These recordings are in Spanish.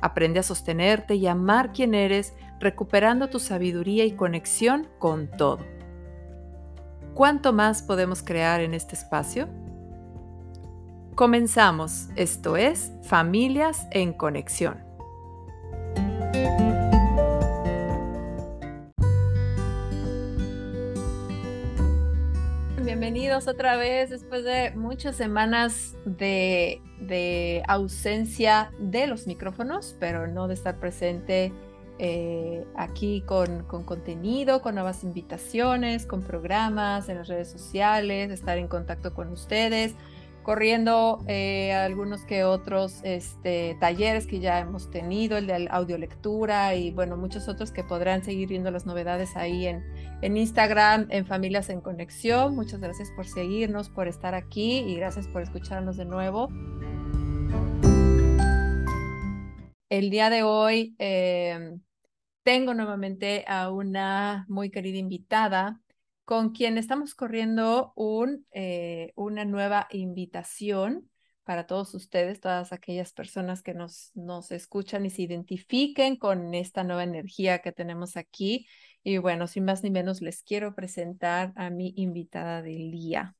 Aprende a sostenerte y amar quien eres, recuperando tu sabiduría y conexión con todo. ¿Cuánto más podemos crear en este espacio? Comenzamos, esto es Familias en Conexión. Bienvenidos otra vez después de muchas semanas de, ausencia de los micrófonos, pero no de estar presente eh, aquí con, con, contenido, con nuevas invitaciones, con programas en las redes sociales, estar en contacto con ustedes corriendo eh, algunos que otros este, talleres que ya hemos tenido, el de audiolectura y bueno, muchos otros que podrán seguir viendo las novedades ahí en, en Instagram, en Familias en Conexión. Muchas gracias por seguirnos, por estar aquí y gracias por escucharnos de nuevo. El día de hoy em, tengo nuevamente a una muy querida invitada con quien estamos corriendo eh, una nueva invitación para todos ustedes, todas aquellas personas que nos, nos escuchan y se identifiquen con esta nueva energía que tenemos aquí. Y bueno, sin más ni menos, les quiero presentar a mi invitada del día.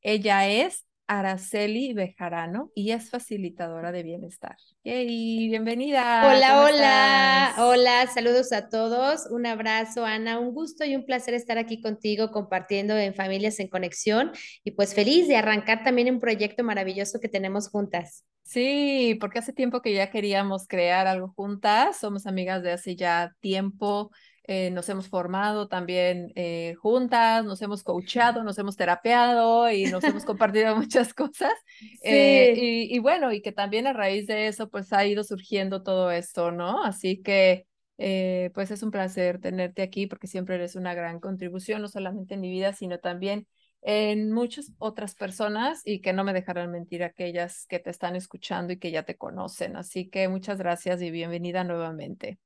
Ella es Araceli Bejarano y es facilitadora de bienestar. ¡Yay! Bienvenida. Hola, hola, hola, saludos a todos. Un abrazo, Ana. Un gusto y un placer estar aquí contigo compartiendo en Familias en Conexión y pues feliz de arrancar también un proyecto maravilloso que tenemos juntas. Sí, porque hace tiempo que ya queríamos crear algo juntas. Somos amigas de hace ya tiempo. Eh, nos hemos formado también eh, juntas, nos hemos coachado, nos hemos terapeado y nos hemos compartido muchas cosas. Eh, y, y, bueno, y que también a raíz de eso pues ha ido surgiendo todo esto, ¿no? Así que pues es un placer tenerte aquí porque siempre eres una gran contribución, no solamente en mi vida, sino también en muchas otras personas y que no me dejarán mentir aquellas que te están escuchando y que ya te conocen. Así que muchas gracias y bienvenida nuevamente.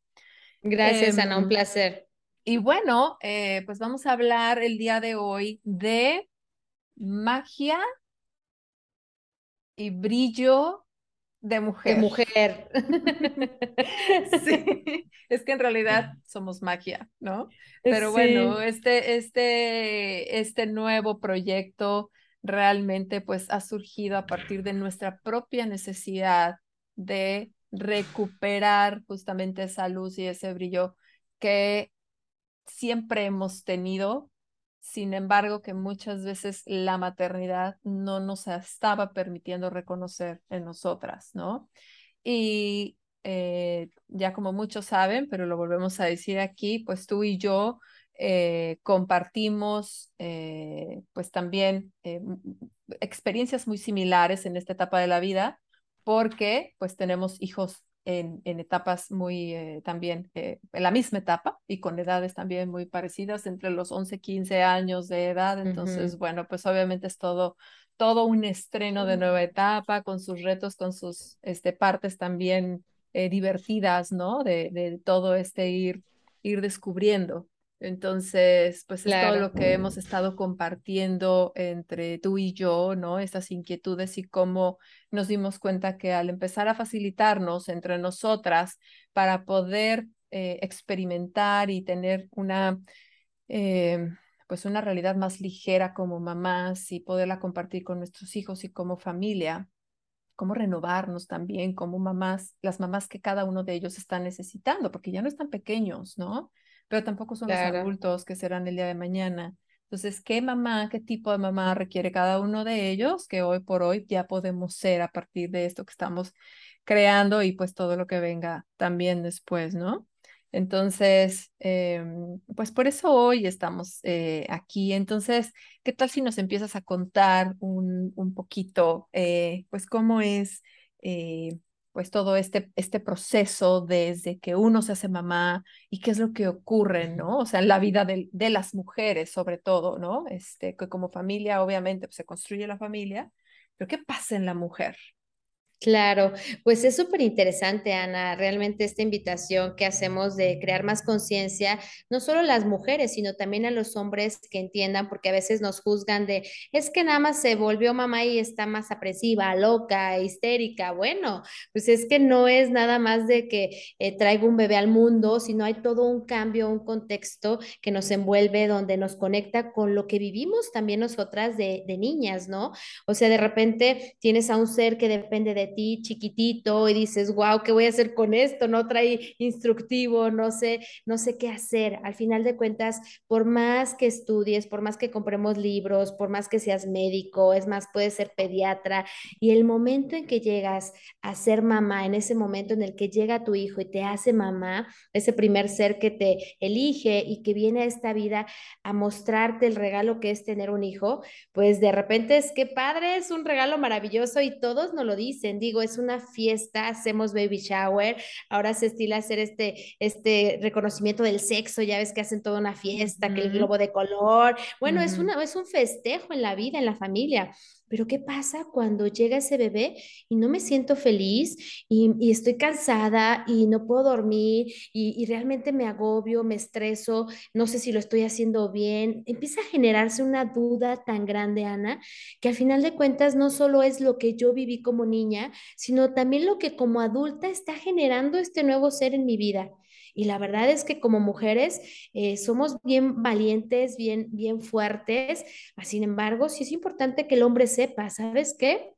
Gracias, Ana, un em, placer. Y bueno, eh, pues vamos a hablar el día de hoy de magia y brillo de mujer. De mujer. sí, es que en realidad somos magia, ¿no? Pero bueno, este, este, este nuevo proyecto realmente pues ha surgido a partir de nuestra propia necesidad de recuperar justamente esa luz y ese brillo que siempre hemos tenido, sin embargo que muchas veces la maternidad no nos estaba permitiendo reconocer en nosotras, ¿no? Y eh, ya como muchos saben, pero lo volvemos a decir aquí, pues tú y yo eh, compartimos eh, pues también experiencias muy similares en esta etapa de la vida porque pues tenemos hijos en, en etapas muy eh, también, eh, en la misma etapa y con edades también muy parecidas, entre los 11, 15 años de edad. Entonces, bueno, pues obviamente es todo, todo un estreno de nueva etapa, con sus retos, con sus este, partes también eh, divertidas, ¿no? De, de todo este ir, ir descubriendo. Entonces, pues es todo lo que hemos estado compartiendo entre tú y yo, ¿no? Estas inquietudes y cómo nos dimos cuenta que al empezar a facilitarnos entre nosotras para poder eh, experimentar y tener una, eh, pues una realidad más ligera como mamás y poderla compartir con nuestros hijos y como familia, cómo renovarnos también como mamás, las mamás que cada uno de ellos está necesitando, porque ya no están pequeños, ¿no? Pero tampoco son los adultos que serán el día de mañana. Entonces, ¿qué mamá, qué tipo de mamá requiere cada uno de ellos que hoy por hoy ya podemos ser a partir de esto que estamos creando y pues todo lo que venga también después, ¿no? Entonces, em, pues por eso hoy estamos eh, aquí. Entonces, ¿qué tal si nos empiezas a contar un, un poquito, eh, pues cómo es eh, pues todo este, este proceso desde que uno se hace mamá y qué es lo que ocurre, ¿no? O sea, en la vida de, de las mujeres sobre todo, ¿no? Este, que como familia obviamente pues, se construye la familia, pero ¿qué pasa en la mujer? Claro, pues es súper interesante, Ana, realmente esta invitación que hacemos de crear más conciencia, no solo a las mujeres, sino también a los hombres que entiendan, porque a veces nos juzgan de, es que nada más se volvió mamá y está más apresiva, loca, histérica. Bueno, pues es que no es nada más de que eh, traigo un bebé al mundo, sino hay todo un cambio, un contexto que nos envuelve, donde nos conecta con lo que vivimos también nosotras de, de niñas, ¿no? O sea, de repente tienes a un ser que depende de ti chiquitito y dices, wow, ¿qué voy a hacer con esto? No trae instructivo, no sé, no sé qué hacer. Al final de cuentas, por más que estudies, por más que compremos libros, por más que seas médico, es más, puedes ser pediatra y el momento en que llegas a ser mamá, en ese momento en el que llega tu hijo y te hace mamá, ese primer ser que te elige y que viene a esta vida a mostrarte el regalo que es tener un hijo, pues de repente es que padre, es un regalo maravilloso y todos nos lo dicen digo, es una fiesta, hacemos baby shower, ahora se estila hacer este, este reconocimiento del sexo, ya ves que hacen toda una fiesta, que el globo de color, bueno, es, una, es un festejo en la vida, en la familia. Pero ¿qué pasa cuando llega ese bebé y no me siento feliz y, estoy cansada y no puedo dormir y, y, realmente me agobio, me estreso, no sé si lo estoy haciendo bien? Empieza a generarse una duda tan grande, Ana, que al final de cuentas no solo es lo que yo viví como niña, sino también lo que como adulta está generando este nuevo ser en mi vida. Y la verdad es que como mujeres eh, somos bien valientes, bien, bien fuertes. Sin embargo, sí es importante que el hombre sepa, ¿sabes qué?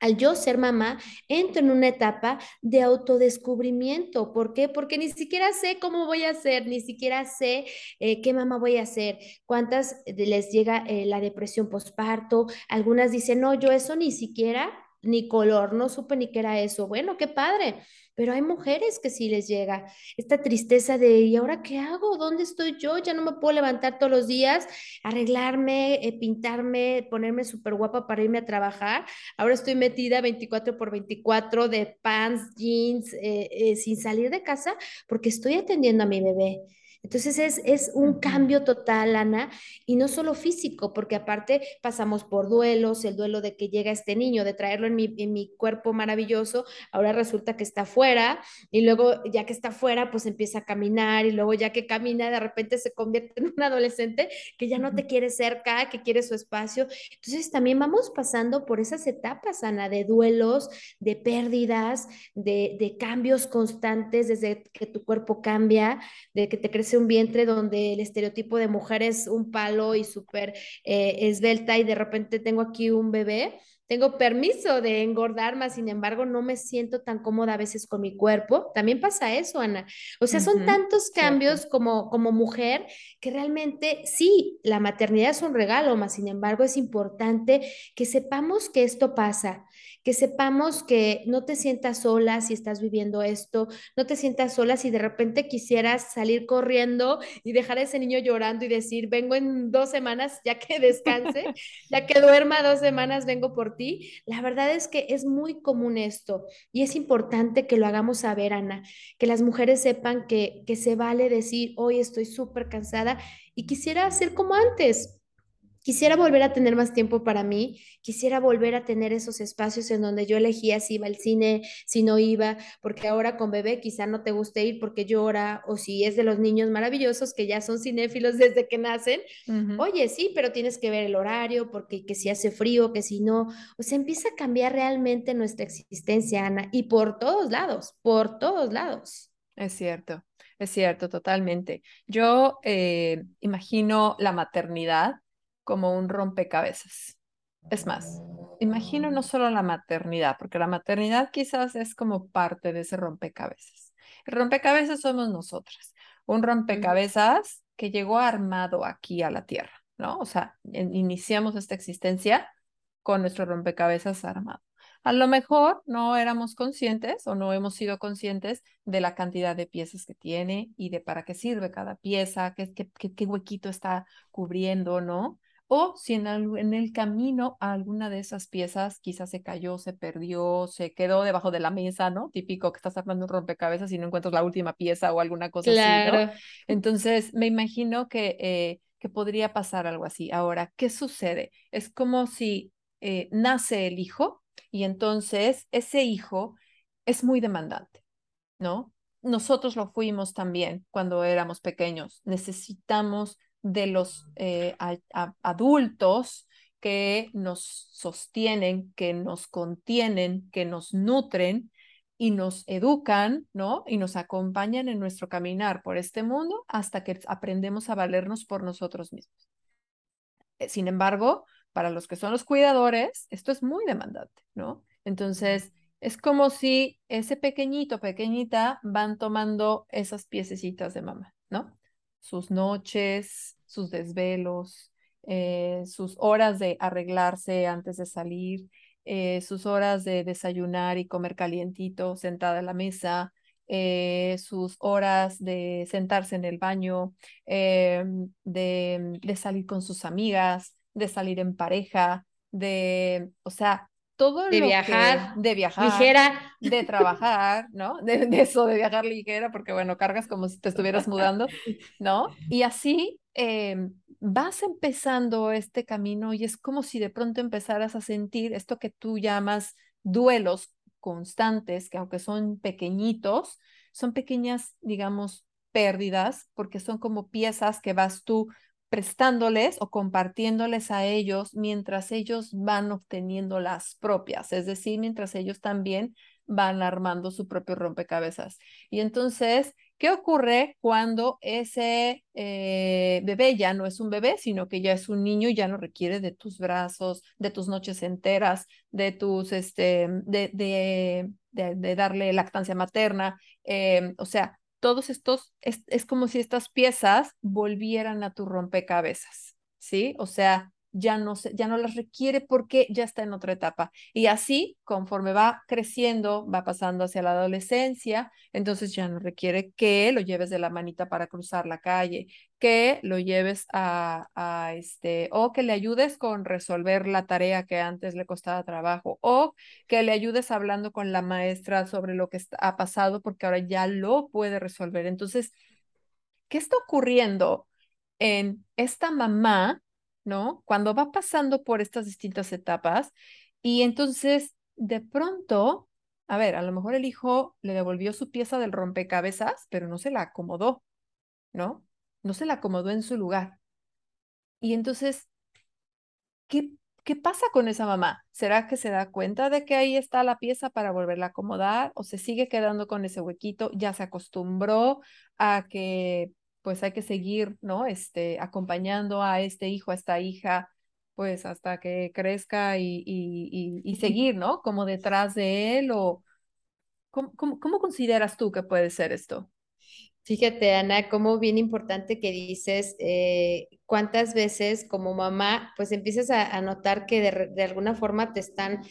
al yo ser mamá, entro en una etapa de autodescubrimiento. ¿Por qué? Porque ni siquiera sé cómo voy a ser, ni siquiera sé eh, qué mamá voy a ser, cuántas les llega eh, la depresión postparto. Algunas dicen, no, yo eso ni siquiera, ni color, no supe ni qué era eso. Bueno, qué padre pero hay mujeres que sí les llega esta tristeza de, ¿y ahora qué hago? ¿Dónde estoy yo? Ya no me puedo levantar todos los días, arreglarme, eh, pintarme, ponerme súper guapa para irme a trabajar. Ahora estoy metida 24 por 24 de pants, jeans, eh, eh, sin salir de casa porque estoy atendiendo a mi bebé. Entonces es, es un cambio total, Ana, y no solo físico, porque aparte pasamos por duelos, el duelo de que llega este niño, de traerlo en mi, en mi cuerpo maravilloso, ahora resulta que está fuera, y luego ya que está fuera, pues empieza a caminar, y luego ya que camina, de repente se convierte en un adolescente que ya no te quiere cerca, que quiere su espacio. Entonces también vamos pasando por esas etapas, Ana, de duelos, de pérdidas, de, de cambios constantes, desde que tu cuerpo cambia, de que te crece un vientre donde el estereotipo de mujer es un palo y súper eh, esbelta y de repente tengo aquí un bebé, tengo permiso de engordar, más sin embargo no me siento tan cómoda a veces con mi cuerpo. También pasa eso, Ana. O sea, son tantos cambios como, como mujer que realmente sí, la maternidad es un regalo, más sin embargo es importante que sepamos que esto pasa, que sepamos que no te sientas sola si estás viviendo esto, no te sientas sola si de repente quisieras salir corriendo y dejar a ese niño llorando y decir, vengo en dos semanas ya que descanse, ya que duerma dos semanas, vengo por ti. La verdad es que es muy común esto y es importante que lo hagamos saber, Ana, que las mujeres sepan que, que se vale decir, hoy estoy súper cansada y quisiera hacer como antes Quisiera volver a tener más tiempo para mí, quisiera volver a tener esos espacios en donde yo elegía si iba al cine, si no iba, porque ahora con bebé quizá no te guste ir porque llora, o si es de los niños maravillosos que ya son cinéfilos desde que nacen, oye, sí, pero tienes que ver el horario, porque que si hace frío, que si no, o sea, empieza a cambiar realmente nuestra existencia, Ana, y por todos lados, por todos lados. Es cierto, es cierto, totalmente. Yo eh, imagino la maternidad como un rompecabezas. Es más, imagino no solo la maternidad, porque la maternidad quizás es como parte de ese rompecabezas. El rompecabezas somos nosotras, un rompecabezas que llegó armado aquí a la Tierra, ¿no? O sea, iniciamos esta existencia con nuestro rompecabezas armado. A lo mejor no éramos conscientes o no hemos sido conscientes de la cantidad de piezas que tiene y de para qué sirve cada pieza, qué, qué, qué huequito está cubriendo, ¿no? O si en, en el camino alguna de esas piezas quizás se cayó, se perdió, se quedó debajo de la mesa, ¿no? Típico que estás armando un rompecabezas y no encuentras la última pieza o alguna cosa así, ¿no? Entonces, me imagino que, eh, que podría pasar algo así. Ahora, ¿qué sucede? Es como si eh, nace el hijo y entonces ese hijo es muy demandante, ¿no? Nosotros lo fuimos también cuando éramos pequeños. Necesitamos de los eh, adultos que nos sostienen, que nos contienen, que nos nutren y nos educan, ¿no? Y nos acompañan en nuestro caminar por este mundo hasta que aprendemos a valernos por nosotros mismos. Eh, sin embargo, para los que son los cuidadores, esto es muy demandante, ¿no? Entonces, es como si ese pequeñito, pequeñita van tomando esas piececitas de mamá, ¿no? Sus noches, sus desvelos, eh, sus horas de arreglarse antes de salir, eh, sus horas de desayunar y comer calientito sentada en la mesa, eh, sus horas de sentarse en el baño, de, de salir con sus amigas, de salir en pareja, de, o sea, todo de viajar, de viajar, ligera, de trabajar, ¿no? De, de, eso, de viajar ligera, porque bueno, cargas como si te estuvieras mudando, ¿no? Y así eh, vas empezando este camino y es como si de pronto empezaras a sentir esto que tú llamas duelos constantes, que aunque son pequeñitos, son pequeñas, digamos, pérdidas, porque son como piezas que vas tú prestándoles o compartiéndoles a ellos mientras ellos van obteniendo las propias, es decir, mientras ellos también van armando su propio rompecabezas. Y entonces, ¿qué ocurre cuando ese eh, bebé ya no es un bebé, sino que ya es un niño y ya no requiere de tus brazos, de tus noches enteras, de tus, este, de, de, de, darle lactancia materna? Eh, o sea, todos estos, es, es como si estas piezas volvieran a tu rompecabezas, ¿sí? O sea, ya no, se, ya no las requiere porque ya está en otra etapa. Y así, conforme va creciendo, va pasando hacia la adolescencia, entonces ya no requiere que lo lleves de la manita para cruzar la calle, que lo lleves a, a este, o que le ayudes con resolver la tarea que antes le costaba trabajo, o que le ayudes hablando con la maestra sobre lo que ha pasado porque ahora ya lo puede resolver. Entonces, ¿qué está ocurriendo en esta mamá? ¿No? Cuando va pasando por estas distintas etapas y entonces de pronto, a ver, a lo mejor el hijo le devolvió su pieza del rompecabezas, pero no se la acomodó, ¿no? No se la acomodó en su lugar. Y entonces, ¿qué, qué pasa con esa mamá? ¿Será que se da cuenta de que ahí está la pieza para volverla a acomodar o se sigue quedando con ese huequito? Ya se acostumbró a que pues hay que seguir, ¿no? Este, acompañando a este hijo, a esta hija, pues hasta que crezca y, y, y, seguir, ¿no? Como detrás de él o... ¿Cómo, cómo, consideras tú que puede ser esto? Fíjate, Ana, cómo bien importante que dices, eh, cuántas veces como mamá, pues empiezas a, a notar que de, de, alguna forma te están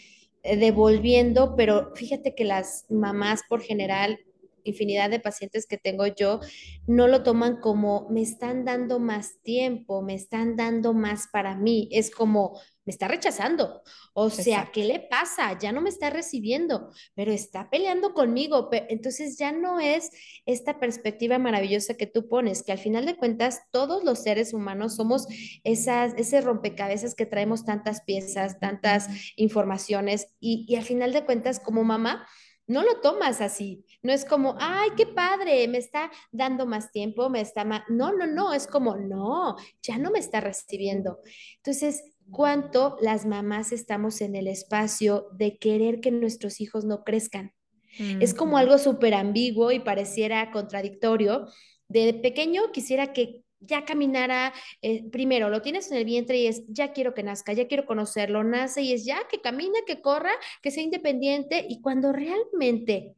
eh, devolviendo, pero fíjate que las mamás por general infinidad de pacientes que tengo yo no lo toman como me están dando más tiempo, me están dando más para mí. Es como me está rechazando. O sea, ¿qué le pasa? Ya no me está recibiendo, pero está peleando conmigo. Entonces ya no es esta perspectiva maravillosa que tú pones, que al final de cuentas todos los seres humanos somos esas, ese rompecabezas que traemos tantas piezas, tantas informaciones y, y al final de cuentas como mamá no lo tomas así. No es como, ay, qué padre, me está dando más tiempo, me está más... No, no, no, es como, no, ya no me está recibiendo. Entonces, ¿cuánto las mamás estamos en el espacio de querer que nuestros hijos no crezcan? Es como algo súper ambiguo y pareciera contradictorio. De pequeño quisiera que ya caminara, eh, primero lo tienes en el vientre y es, ya quiero que nazca, ya quiero conocerlo, nace y es ya que camine, que corra, que sea independiente y cuando realmente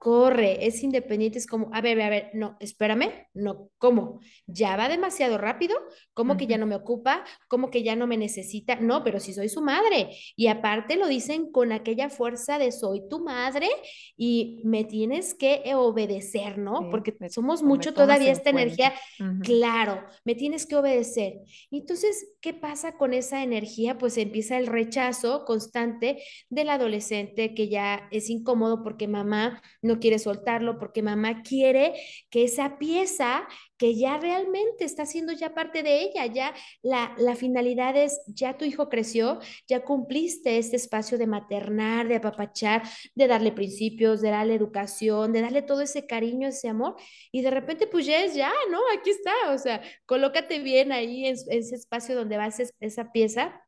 corre, es independiente, es como, a ver, a ver, no, espérame, no, ¿cómo? ¿Ya va demasiado rápido? ¿Cómo que ya no me ocupa? ¿Cómo que ya no me necesita? No, pero si soy su madre. Y aparte lo dicen con aquella fuerza de soy tu madre y me tienes que obedecer, ¿no? Porque somos mucho todavía esta energía, claro, me tienes que obedecer. Entonces, ¿qué pasa con esa energía? Pues empieza el rechazo constante del adolescente que ya es incómodo porque mamá no quiere soltarlo porque mamá quiere que esa pieza que ya realmente está siendo ya parte de ella, ya la, la finalidad es, ya tu hijo creció, ya cumpliste este espacio de maternar, de apapachar, de darle principios, de darle educación, de darle todo ese cariño, ese amor, y de repente pues ya es ya, ¿no? Aquí está, o sea, colócate bien ahí en, ese espacio donde va esa pieza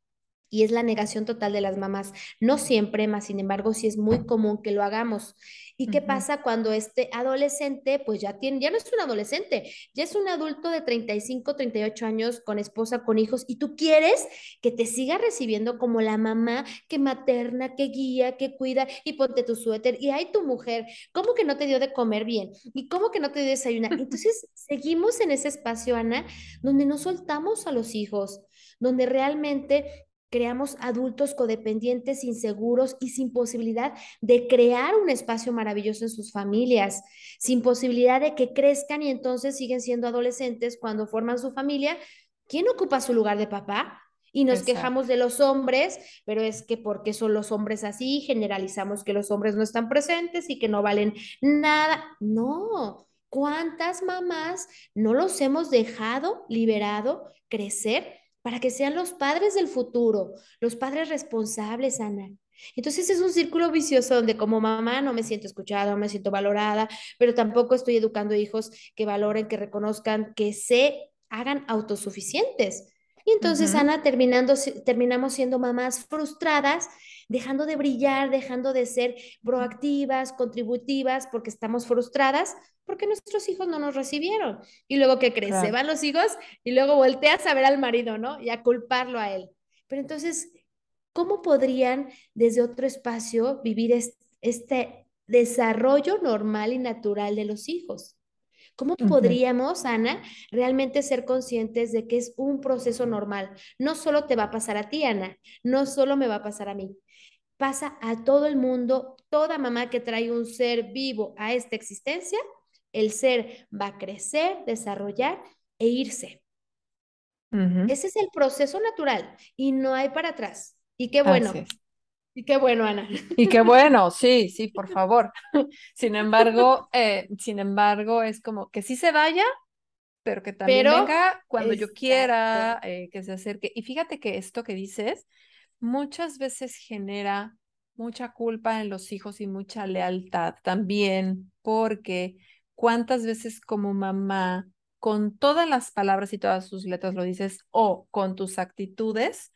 y es la negación total de las mamás. No siempre, más sin embargo, sí es muy común que lo hagamos. ¿Y qué pasa cuando este adolescente, pues ya tiene, ya no es un adolescente, ya es un adulto de 35, 38 años con esposa, con hijos, y tú quieres que te siga recibiendo como la mamá que materna, que guía, que cuida, y ponte tu suéter, y hay tu mujer, ¿cómo que no te dio de comer bien? ¿Y cómo que no te dio de desayunar? Entonces, seguimos en ese espacio, Ana, donde no soltamos a los hijos, donde realmente creamos adultos codependientes, inseguros y sin posibilidad de crear un espacio maravilloso en sus familias, sin posibilidad de que crezcan y entonces siguen siendo adolescentes cuando forman su familia. ¿Quién ocupa su lugar de papá? Y nos quejamos de los hombres, pero es que porque son los hombres así, generalizamos que los hombres no están presentes y que no valen nada. No, ¿cuántas mamás no los hemos dejado liberado crecer para que sean los padres del futuro, los padres responsables, Ana. Entonces es un círculo vicioso donde como mamá no me siento escuchada, no me siento valorada, pero tampoco estoy educando hijos que valoren, que reconozcan, que se hagan autosuficientes. Y entonces, Ana, terminando, terminamos siendo mamás frustradas, dejando de brillar, dejando de ser proactivas, contributivas, porque estamos frustradas, porque nuestros hijos no nos recibieron. Y luego, ¿qué crees? Se van los hijos y luego volteas a ver al marido, ¿no? Y a culparlo a él. Pero entonces, ¿cómo podrían desde otro espacio vivir este desarrollo normal y natural de los hijos? ¿Cómo podríamos, Ana, realmente ser conscientes de que es un proceso normal? No solo te va a pasar a ti, Ana, no solo me va a pasar a mí. Pasa a todo el mundo, toda mamá que trae un ser vivo a esta existencia, el ser va a crecer, desarrollar e irse. Ese es el proceso natural y no hay para atrás. Y qué bueno. Y qué bueno, Ana. Y qué bueno, sí, sí, por favor. Sin embargo, eh, sin embargo, es como que sí se vaya, pero que también venga cuando yo quiera, eh, que se acerque. Y fíjate que esto que dices muchas veces genera mucha culpa en los hijos y mucha lealtad también, porque cuántas veces como mamá, con todas las palabras y todas sus letras lo dices, o con tus actitudes,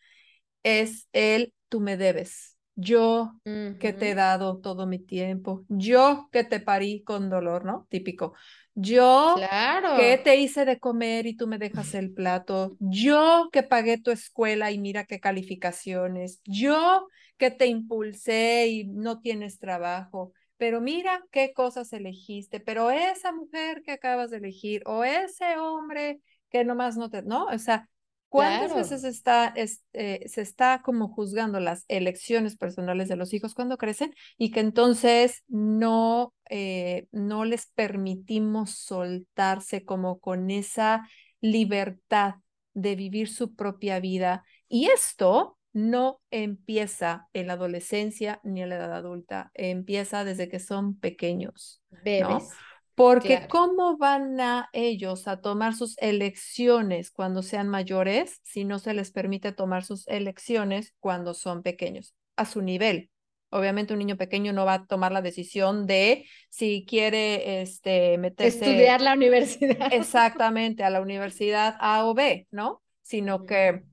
es el tú me debes. Yo que te he dado todo mi tiempo, yo que te parí con dolor, ¿no? Típico. Yo claro. que te hice de comer y tú me dejas el plato. Yo que pagué tu escuela y mira qué calificaciones. Yo que te impulsé y no tienes trabajo pero mira qué cosas elegiste, pero esa mujer que acabas de elegir o ese hombre que nomás no te, ¿no? O sea, ¿cuántas veces está, eh, se está como juzgando las elecciones personales de los hijos cuando crecen y que entonces no, eh, no les permitimos soltarse como con esa libertad de vivir su propia vida? Y esto no empieza en la adolescencia ni en la edad adulta, empieza desde que son pequeños. Bebés. Porque ¿cómo van a ellos a tomar sus elecciones cuando sean mayores si no se les permite tomar sus elecciones cuando son pequeños? A su nivel. Obviamente un niño pequeño no va a tomar la decisión de si quiere este, meterse... Estudiar la universidad. Exactamente, a la universidad A o B, ¿no? Sino que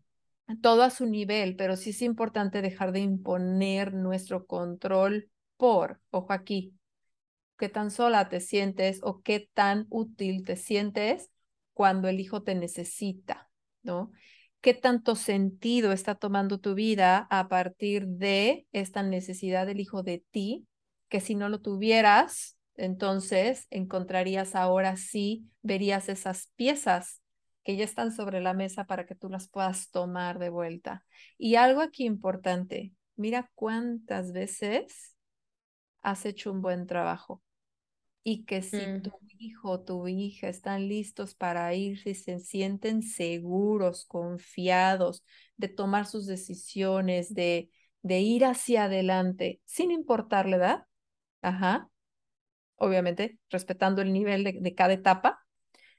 todo a su nivel, pero sí es importante dejar de imponer nuestro control por, ojo aquí, qué tan sola te sientes o qué tan útil te sientes cuando el hijo te necesita, ¿no? ¿Qué tanto sentido está tomando tu vida a partir de esta necesidad del hijo de ti? Que si no lo tuvieras, entonces encontrarías ahora sí, verías esas piezas que ya están sobre la mesa para que tú las puedas tomar de vuelta. Y algo aquí importante, mira cuántas veces has hecho un buen trabajo y que si tu Mm, hijo o tu hija están listos para ir, si se sienten seguros, confiados de tomar sus decisiones, de, de ir hacia adelante, sin importar la edad, ajá, obviamente respetando el nivel de, de cada etapa,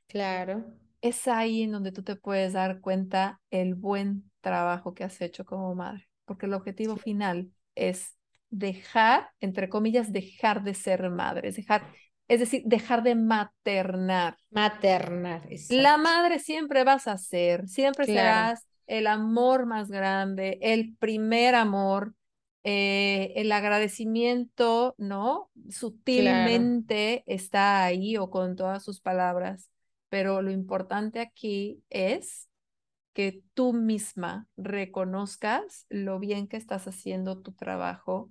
claro, es ahí en donde tú te puedes dar cuenta el buen trabajo que has hecho como madre, porque el objetivo final es dejar, entre comillas, dejar de ser madre, es dejar, es decir, dejar de maternar. maternar, La madre siempre vas a ser, siempre claro, serás el amor más grande, el primer amor, eh, el agradecimiento, ¿no? claro. Sutilmente está ahí o con todas sus palabras, pero lo importante aquí es que tú misma reconozcas lo bien que estás haciendo tu trabajo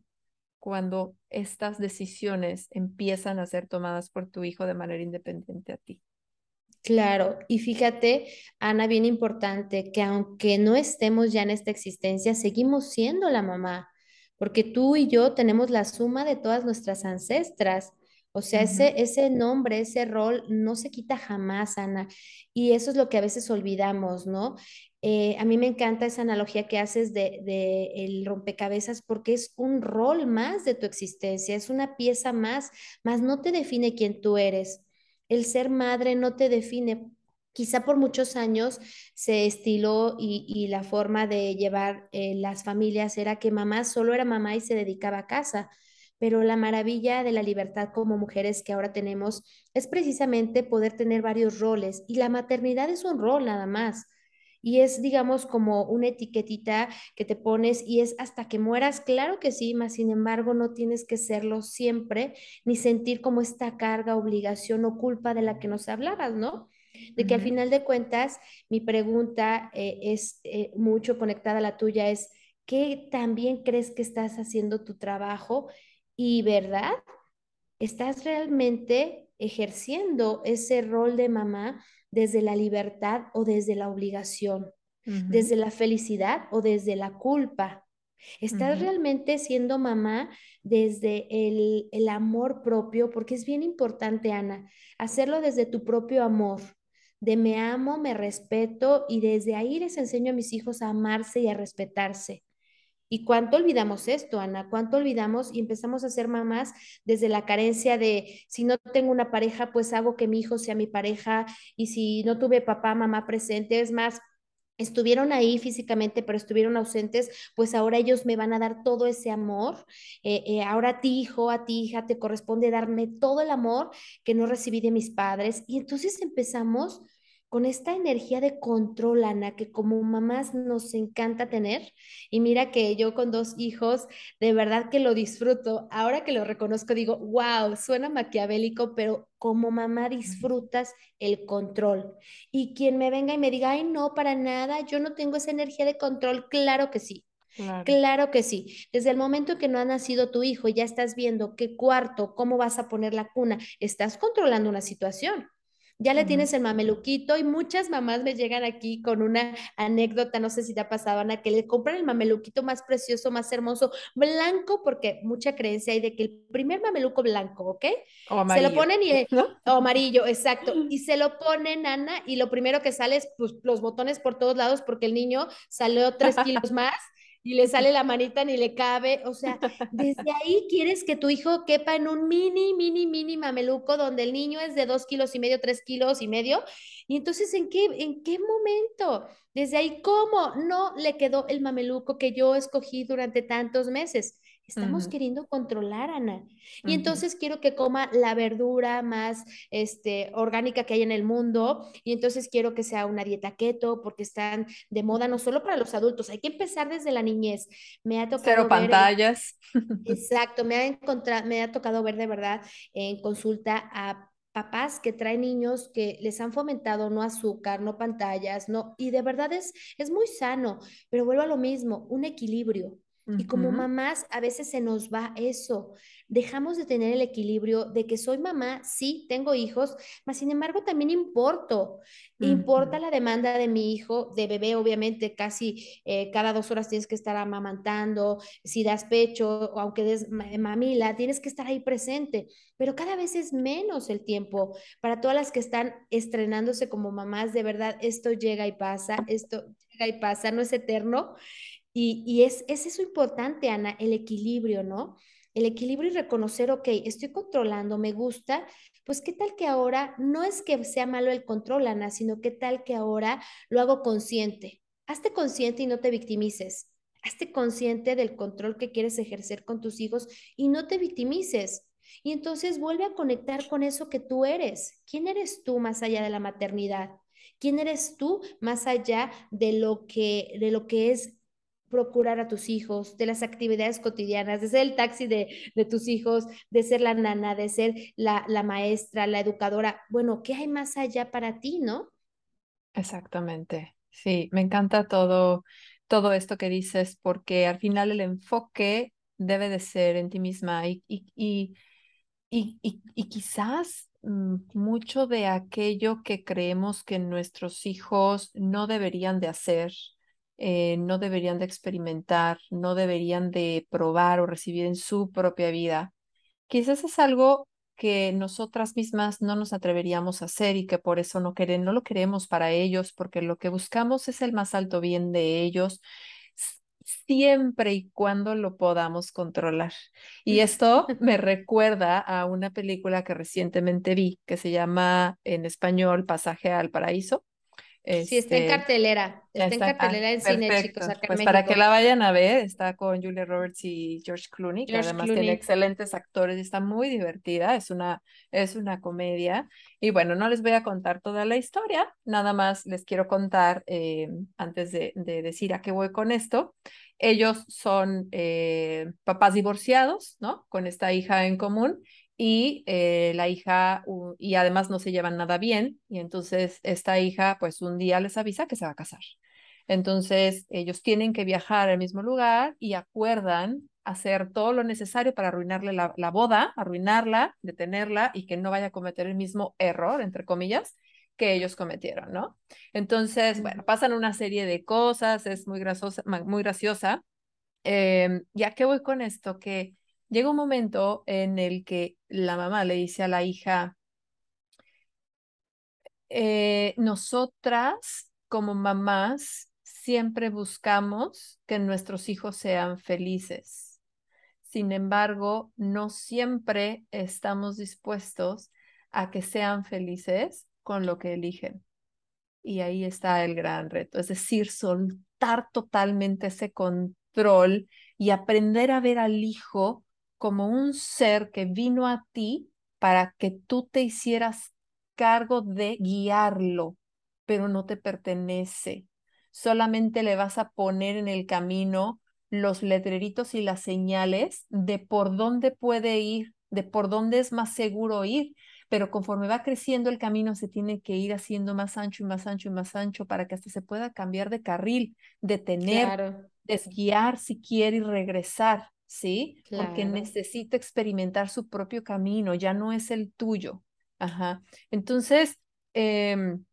cuando estas decisiones empiezan a ser tomadas por tu hijo de manera independiente a ti. Claro, y fíjate, Ana, bien importante, que aunque no estemos ya en esta existencia, seguimos siendo la mamá, porque tú y yo tenemos la suma de todas nuestras ancestras. O sea, ese, ese nombre, ese rol no se quita jamás, Ana. Y eso es lo que a veces olvidamos, ¿no? Eh, a mí me encanta esa analogía que haces de, el rompecabezas porque es un rol más de tu existencia, es una pieza más, más no te define quién tú eres el ser madre no te define. Quizá por muchos años se estiló y, y la forma de llevar eh, las familias era que mamá solo era mamá y se dedicaba a casa. Pero la maravilla de la libertad como mujeres que ahora tenemos es precisamente poder tener varios roles y la maternidad es un rol nada más. Y es, digamos, como una etiquetita que te pones y es hasta que mueras, claro que sí, mas sin embargo no tienes que serlo siempre ni sentir como esta carga, obligación o culpa de la que nos hablabas, ¿no? De que al final de cuentas, mi pregunta eh, es eh, mucho conectada a la tuya, es, ¿qué también crees que estás haciendo tu trabajo? Y, ¿verdad? ¿Estás realmente ejerciendo ese rol de mamá desde la libertad o desde la obligación? ¿Desde la felicidad o desde la culpa? ¿Estás realmente siendo mamá desde el, el amor propio? Porque es bien importante, Ana, hacerlo desde tu propio amor, de me amo, me respeto y desde ahí les enseño a mis hijos a amarse y a respetarse. ¿Y cuánto olvidamos esto, Ana? ¿Cuánto olvidamos y empezamos a ser mamás desde la carencia de si no tengo una pareja, pues hago que mi hijo sea mi pareja y si no tuve papá, mamá presente, es más, estuvieron ahí físicamente, pero estuvieron ausentes, pues ahora ellos me van a dar todo ese amor. Eh, eh, ahora a ti, hijo, a ti, hija, te corresponde darme todo el amor que no recibí de mis padres. Y entonces empezamos con esta energía de control, Ana, que como mamás nos encanta tener. Y mira que yo con dos hijos, de verdad que lo disfruto. Ahora que lo reconozco, digo, wow, suena maquiavélico, pero como mamá disfrutas el control. Y quien me venga y me diga, ay, no, para nada, yo no tengo esa energía de control, claro que sí. Claro. Claro que sí. Desde el momento que no ha nacido tu hijo ya estás viendo qué cuarto, cómo vas a poner la cuna, estás controlando una situación. Ya le tienes el mameluquito y muchas mamás me llegan aquí con una anécdota, no sé si te ha pasado, Ana, que le compran el mameluquito más precioso, más hermoso, blanco, porque mucha creencia hay de que el primer mameluco blanco, ¿ok? O Se lo amarillo, ponen y, ¿no? o amarillo, exacto, y se lo ponen, Ana, y lo primero que sale es pues, los botones por todos lados porque el niño salió tres kilos más y le sale la manita ni le cabe, o sea, desde ahí quieres que tu hijo quepa en un mini, mini, mini mameluco donde el niño es de dos kilos y medio, tres kilos y medio. Y entonces, ¿en qué, en qué momento? Desde ahí, ¿cómo no le quedó el mameluco que yo escogí durante tantos meses? Estamos queriendo controlar, Ana. Y entonces quiero que coma la verdura más este, orgánica que hay en el mundo. Y entonces quiero que sea una dieta keto porque están de moda no solo para los adultos, hay que empezar desde la niñez. Me ha Cero tocado ver en pantallas. Exacto, me ha encontrado, me ha tocado ver de verdad en consulta a papás que traen niños que les han fomentado no azúcar, no pantallas, no, y de verdad es, es muy sano, pero vuelvo a lo mismo, un equilibrio. Y como mamás, a veces se nos va eso. Dejamos de tener el equilibrio de que soy mamá, sí, tengo hijos, mas sin embargo también importo. Importa la demanda de mi hijo, de bebé, obviamente, casi eh, cada dos horas tienes que estar amamantando. Si das pecho, o aunque des mamila, tienes que estar ahí presente. Pero cada vez es menos el tiempo. Para todas las que están estrenándose como mamás, de verdad, esto llega y pasa, esto llega y pasa, no es eterno. Y, es, es eso importante, Ana, el equilibrio, ¿no? El equilibrio y reconocer, ok, estoy controlando, me gusta, pues qué tal que ahora no es que sea malo el control, Ana, sino qué tal que ahora lo hago consciente. Hazte consciente y no te victimices. Hazte consciente del control que quieres ejercer con tus hijos y no te victimices. Y entonces vuelve a conectar con eso que tú eres. ¿Quién eres tú más allá de la maternidad? ¿Quién eres tú más allá de lo que, de lo que es procurar a tus hijos, de las actividades cotidianas, de ser el taxi de, tus hijos, de ser la nana, de ser la, la maestra, la educadora. Bueno, ¿qué hay más allá para ti, no? Exactamente. Sí, me encanta todo, todo esto que dices, porque al final el enfoque debe de ser en ti misma y, y, y, y, y quizás mm, mucho de aquello que creemos que nuestros hijos no deberían de hacer eh, no deberían de experimentar, no deberían de probar o recibir en su propia vida. Quizás es algo que nosotras mismas no nos atreveríamos a hacer y que por eso no, queremos, no lo queremos para ellos, porque lo que buscamos es el más alto bien de ellos siempre y cuando lo podamos controlar. Y esto me recuerda a una película que recientemente vi que se llama en español Pasaje al Paraíso sí, está en este, cartelera. Está, en ah, cartelera en cine, chicos. pues para que la vayan a ver, está con Julia Roberts y George Clooney, que además tiene excelentes actores y está muy divertida. Es una, es una comedia. Y bueno, no les voy a contar toda la historia, nada más les quiero contar, eh, antes de, de, decir a qué voy con esto. Ellos son eh, papás divorciados, ¿no? Con esta hija en común y eh, la hija, y además no se llevan nada bien, y entonces esta hija pues un día les avisa que se va a casar. Entonces ellos tienen que viajar al mismo lugar y acuerdan hacer todo lo necesario para arruinarle la, la boda, arruinarla, detenerla y que no vaya a cometer el mismo error, entre comillas, que ellos cometieron, ¿no? Entonces, bueno, pasan una serie de cosas, es muy graciosa, muy graciosa. Eh, ¿Ya qué voy con esto? Que llega un momento en el que la mamá le dice a la hija, eh, nosotras como mamás siempre buscamos que nuestros hijos sean felices. Sin embargo, no siempre estamos dispuestos a que sean felices con lo que eligen. Y ahí está el gran reto, es decir, soltar totalmente ese control y aprender a ver al hijo como un ser que vino a ti para que tú te hicieras cargo de guiarlo, pero no te pertenece. Solamente le vas a poner en el camino los letreritos y las señales de por dónde puede ir, de por dónde es más seguro ir, pero conforme va creciendo el camino se tiene que ir haciendo más ancho y más ancho y más ancho para que hasta se pueda cambiar de carril, detener, desguiar si quiere y regresar. ¿Sí? Porque necesita experimentar su propio camino, ya no es el tuyo. Ajá. Entonces, em,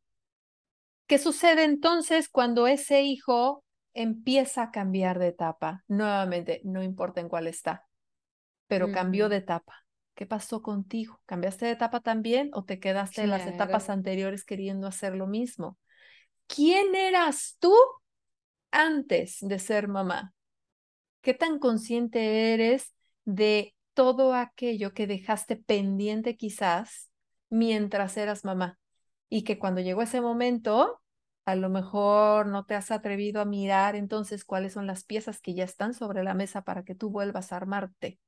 ¿qué sucede entonces cuando ese hijo empieza a cambiar de etapa? Nuevamente, no importa en cuál está, pero cambió de etapa. ¿Qué pasó contigo? ¿Cambiaste de etapa también o te quedaste en las etapas anteriores queriendo hacer lo mismo? ¿Quién eras tú antes de ser mamá? ¿Qué tan consciente eres de todo aquello que dejaste pendiente quizás mientras eras mamá? Y que cuando llegó ese momento, a lo mejor no te has atrevido a mirar entonces cuáles son las piezas que ya están sobre la mesa para que tú vuelvas a armarte,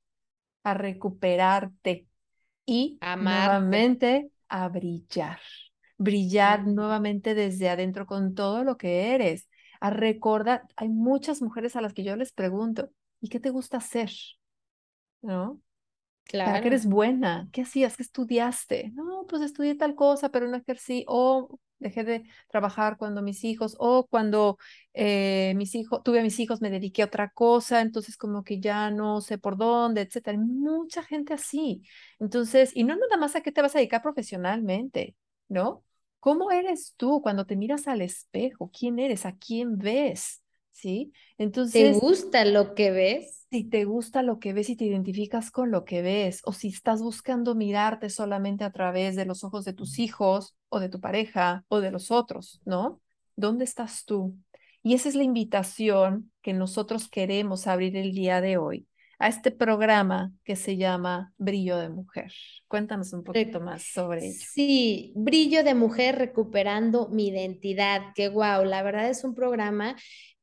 a recuperarte y nuevamente a brillar. Brillar nuevamente desde adentro con todo lo que eres a recordar, hay muchas mujeres a las que yo les pregunto, ¿y qué te gusta hacer? ¿No? Claro. ¿Para qué eres buena? ¿Qué hacías? ¿Qué estudiaste? No, pues estudié tal cosa, pero no ejercí. O Dejé de trabajar cuando mis hijos, o cuando eh, mis hijos, tuve a mis hijos, me dediqué a otra cosa, entonces como que ya no sé por dónde, etcétera. Mucha gente así. Entonces, y no nada más a qué te vas a dedicar profesionalmente, ¿no? ¿Cómo eres tú cuando te miras al espejo? ¿Quién eres? ¿A quién ves? ¿Sí? Entonces... ¿Te gusta lo que ves? Si te gusta lo que ves y te identificas con lo que ves, o si estás buscando mirarte solamente a través de los ojos de tus hijos o de tu pareja o de los otros, ¿no? ¿Dónde estás tú? Y esa es la invitación que nosotros queremos abrir el día de hoy a este programa que se llama Brillo de Mujer. Cuéntanos un poquito más sobre ello. Sí, Brillo de Mujer recuperando mi identidad, que wow, la verdad es un programa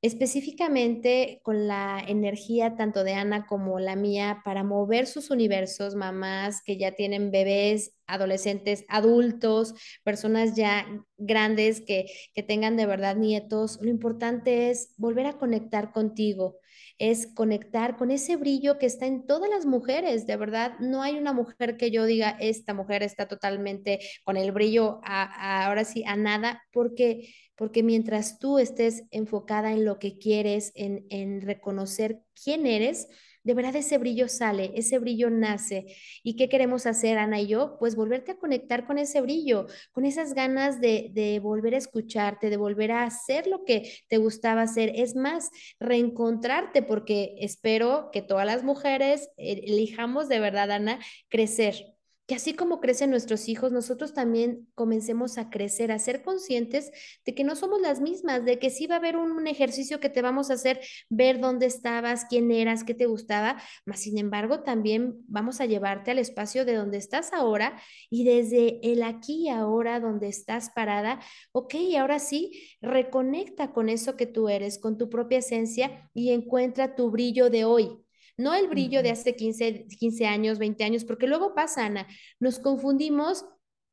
específicamente con la energía tanto de Ana como la mía para mover sus universos, mamás que ya tienen bebés, adolescentes, adultos, personas ya grandes que, que tengan de verdad nietos. Lo importante es volver a conectar contigo es conectar con ese brillo que está en todas las mujeres. De verdad, no hay una mujer que yo diga, esta mujer está totalmente con el brillo ahora sí a nada, porque, porque mientras tú estés enfocada en lo que quieres, en, en reconocer quién eres, de verdad ese brillo sale, ese brillo nace. ¿Y qué queremos hacer, Ana y yo? Pues volverte a conectar con ese brillo, con esas ganas de, de volver a escucharte, de volver a hacer lo que te gustaba hacer. Es más, reencontrarte, porque espero que todas las mujeres eh, elijamos de verdad, Ana, crecer que así como crecen nuestros hijos, nosotros también comencemos a crecer, a ser conscientes de que no somos las mismas, de que sí va a haber un, ejercicio que te vamos a hacer ver dónde estabas, quién eras, qué te gustaba, mas sin embargo también vamos a llevarte al espacio de donde estás ahora y desde el aquí y ahora donde estás parada, ok, ahora sí, reconecta con eso que tú eres, con tu propia esencia y encuentra tu brillo de hoy no el brillo de hace 15, 15 años, 20 años, porque luego pasa, Ana, nos confundimos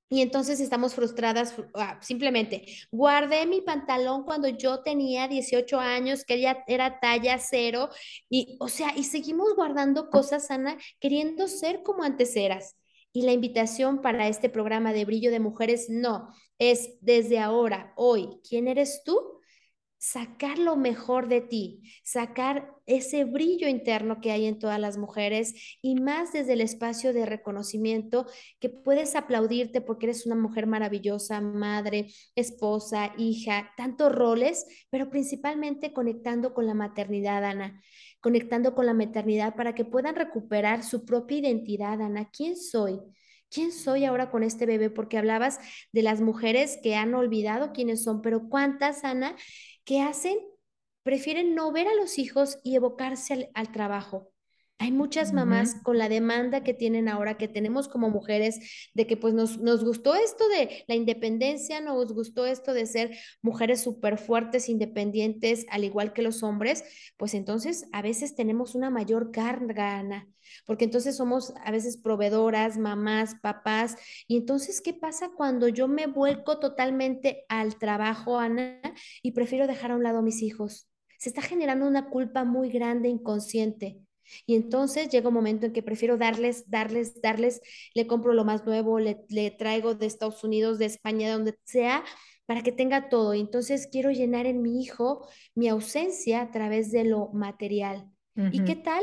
y entonces estamos frustradas, ah, simplemente, guardé mi pantalón cuando yo tenía 18 años, que ya era talla cero, y o sea, y seguimos guardando cosas, Ana, queriendo ser como antes eras. Y la invitación para este programa de Brillo de Mujeres, no, es desde ahora, hoy, ¿quién eres tú? Sacar lo mejor de ti, sacar ese brillo interno que hay en todas las mujeres y más desde el espacio de reconocimiento que puedes aplaudirte porque eres una mujer maravillosa, madre, esposa, hija, tantos roles, pero principalmente conectando con la maternidad, Ana, conectando con la maternidad para que puedan recuperar su propia identidad, Ana. ¿Quién soy? ¿Quién soy ahora con este bebé? Porque hablabas de las mujeres que han olvidado quiénes son, pero ¿cuántas, Ana, ¿qué hacen? Prefieren no ver a los hijos y evocarse al, trabajo. Hay muchas mamás con la demanda que tienen ahora, que tenemos como mujeres, de que pues nos, nos gustó esto de la independencia, nos gustó esto de ser mujeres súper fuertes, independientes, al igual que los hombres, pues entonces a veces tenemos una mayor carga, Ana, porque entonces somos a veces proveedoras, mamás, papás, y entonces, ¿qué pasa cuando yo me vuelco totalmente al trabajo, Ana, y prefiero dejar a un lado a mis hijos? Se está generando una culpa muy grande, inconsciente. Y entonces llega un momento en que prefiero darles, darles, darles, le compro lo más nuevo, le, traigo de Estados Unidos, de España, de donde sea, para que tenga todo. Y entonces quiero llenar en mi hijo mi ausencia a través de lo material. ¿Y qué tal?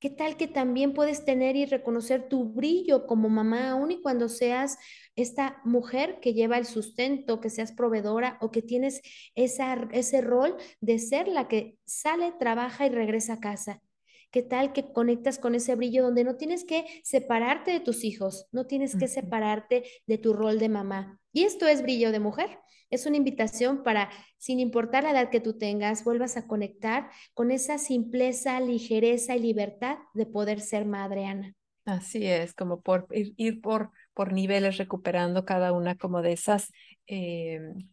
¿Qué tal que también puedes tener y reconocer tu brillo como mamá, aún y cuando seas esta mujer que lleva el sustento, que seas proveedora o que tienes esa, ese rol de ser la que sale, trabaja y regresa a casa? ¿Qué tal que conectas con ese brillo donde no tienes que separarte de tus hijos, no tienes que separarte de tu rol de mamá? Y esto es brillo de mujer. Es una invitación para, sin importar la edad que tú tengas, vuelvas a conectar con esa simpleza, ligereza y libertad de poder ser madre, Ana. Así es, como por ir, por, por niveles recuperando cada una como de esas em,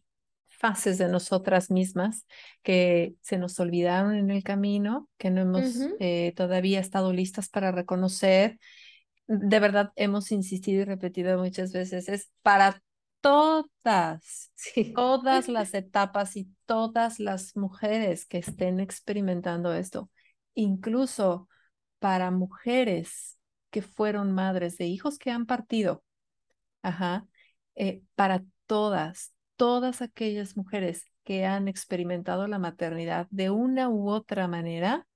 fases de nosotras mismas que se nos olvidaron en el camino, que no hemos eh, todavía estado listas para reconocer. De verdad, hemos insistido y repetido muchas veces, es para todas, todas las etapas y todas las mujeres que estén experimentando esto, incluso para mujeres que fueron madres de hijos que han partido. Ajá. Eh, para todas todas aquellas mujeres que han experimentado la maternidad de una u otra manera,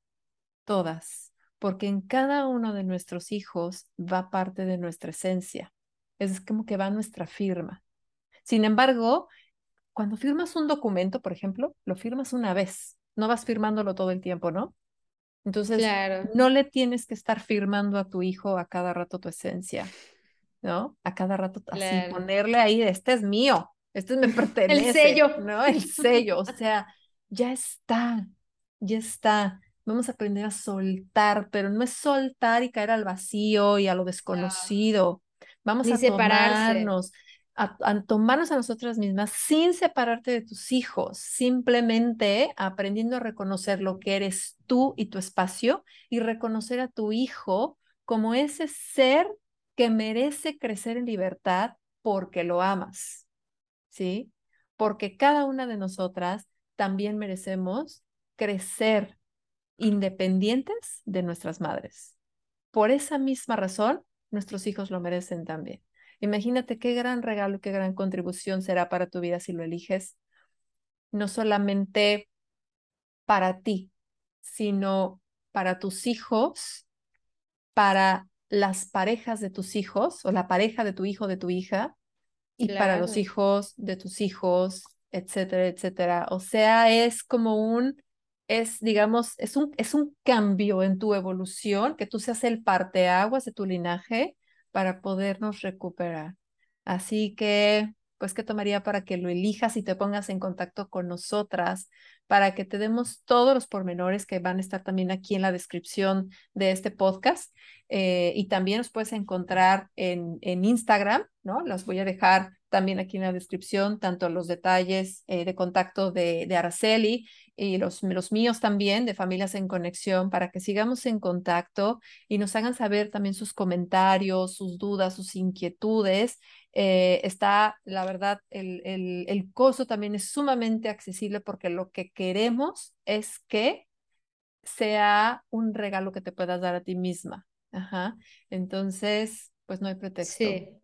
todas, porque en cada uno de nuestros hijos va parte de nuestra esencia. Es como que va nuestra firma. Sin embargo, cuando firmas un documento, por ejemplo, lo firmas una vez, no vas firmándolo todo el tiempo, ¿no? Entonces, no le tienes que estar firmando a tu hijo a cada rato tu esencia, ¿no? A cada rato así ponerle ahí, este es mío, este me pertenece. El sello. ¿no? El sello, o sea, ya está, ya está. Vamos a aprender a soltar, pero no es soltar y caer al vacío y a lo desconocido. Vamos a separarnos a, tomarnos a nosotras mismas sin separarte de tus hijos, simplemente aprendiendo a reconocer lo que eres tú y tu espacio y reconocer a tu hijo como ese ser que merece crecer en libertad porque lo amas, ¿sí? Porque cada una de nosotras también merecemos crecer independientes de nuestras madres. Por esa misma razón, nuestros hijos lo merecen también. Imagínate qué gran regalo, qué gran contribución será para tu vida si lo eliges, no solamente para ti, sino para tus hijos, para las parejas de tus hijos o la pareja de tu hijo, de tu hija, y para los hijos de tus hijos, etcétera, etcétera. O sea, es como un, es, digamos, es un, es un cambio en tu evolución, que tú seas el parteaguas de tu linaje para podernos recuperar. Así que, pues, ¿qué tomaría para que lo elijas y te pongas en contacto con nosotras, para que te demos todos los pormenores que van a estar también aquí en la descripción de este podcast? Eh, y también nos puedes encontrar en, en Instagram, ¿no? Los voy a dejar también aquí en la descripción, tanto los detalles eh, de contacto de, de Araceli y los, los míos también de Familias en Conexión para que sigamos en contacto y nos hagan saber también sus comentarios, sus dudas, sus inquietudes. Eh, está, la verdad, el, el, el costo también es sumamente accesible porque lo que queremos es que sea un regalo que te puedas dar a ti misma. Ajá. Entonces, pues no hay pretexto. Sí.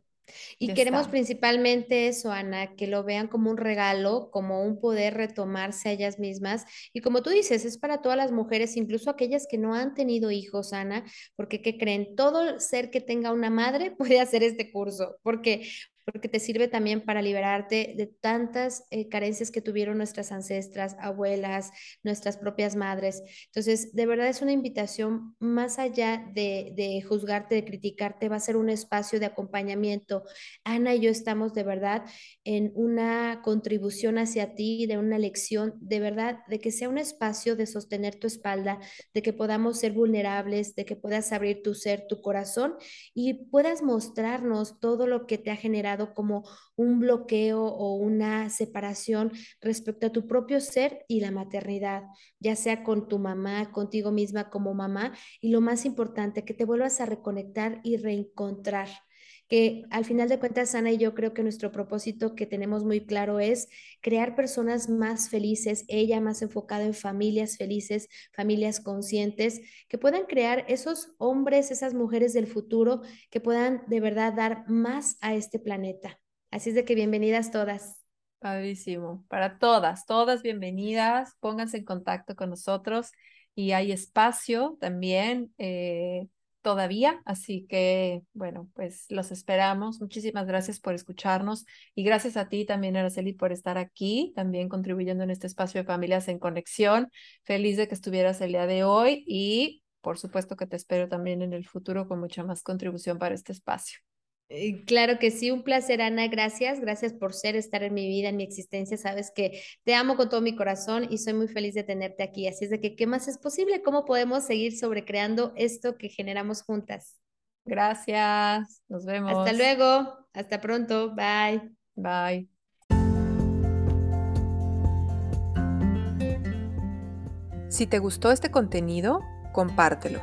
Y queremos principalmente eso, Ana, que lo vean como un regalo, como un poder retomarse a ellas mismas. Y como tú dices, es para todas las mujeres, incluso aquellas que no han tenido hijos, Ana, porque ¿qué creen? Todo ser que tenga una madre puede hacer este curso, porque porque te sirve también para liberarte de tantas eh, carencias que tuvieron nuestras ancestras, abuelas, nuestras propias madres. Entonces, de verdad es una invitación más allá de, de juzgarte, de criticarte, va a ser un espacio de acompañamiento. Ana y yo estamos de verdad en una contribución hacia ti, de una lección, de verdad, de que sea un espacio de sostener tu espalda, de que podamos ser vulnerables, de que puedas abrir tu ser, tu corazón y puedas mostrarnos todo lo que te ha generado como un bloqueo o una separación respecto a tu propio ser y la maternidad, ya sea con tu mamá, contigo misma como mamá, y lo más importante, que te vuelvas a reconectar y reencontrar que al final de cuentas, Ana y yo creo que nuestro propósito que tenemos muy claro es crear personas más felices, ella más enfocada en familias felices, familias conscientes, que puedan crear esos hombres, esas mujeres del futuro, que puedan de verdad dar más a este planeta. Así es de que bienvenidas todas. Padrísimo. Para todas, todas bienvenidas. Pónganse en contacto con nosotros y hay espacio también. Eh, todavía, así que bueno, pues los esperamos. Muchísimas gracias por escucharnos y gracias a ti también, Araceli, por estar aquí, también contribuyendo en este espacio de Familias en Conexión. Feliz de que estuvieras el día de hoy y por supuesto que te espero también en el futuro con mucha más contribución para este espacio. Eh, claro que sí, un placer, Ana. Gracias, gracias por ser, estar en mi vida, en mi existencia. Sabes que te amo con todo mi corazón y soy muy feliz de tenerte aquí. Así es de que, ¿qué más es posible? ¿Cómo podemos seguir sobrecreando esto que generamos juntas? Gracias, nos vemos. Hasta luego, hasta pronto, bye. Bye. Si te gustó este contenido, compártelo.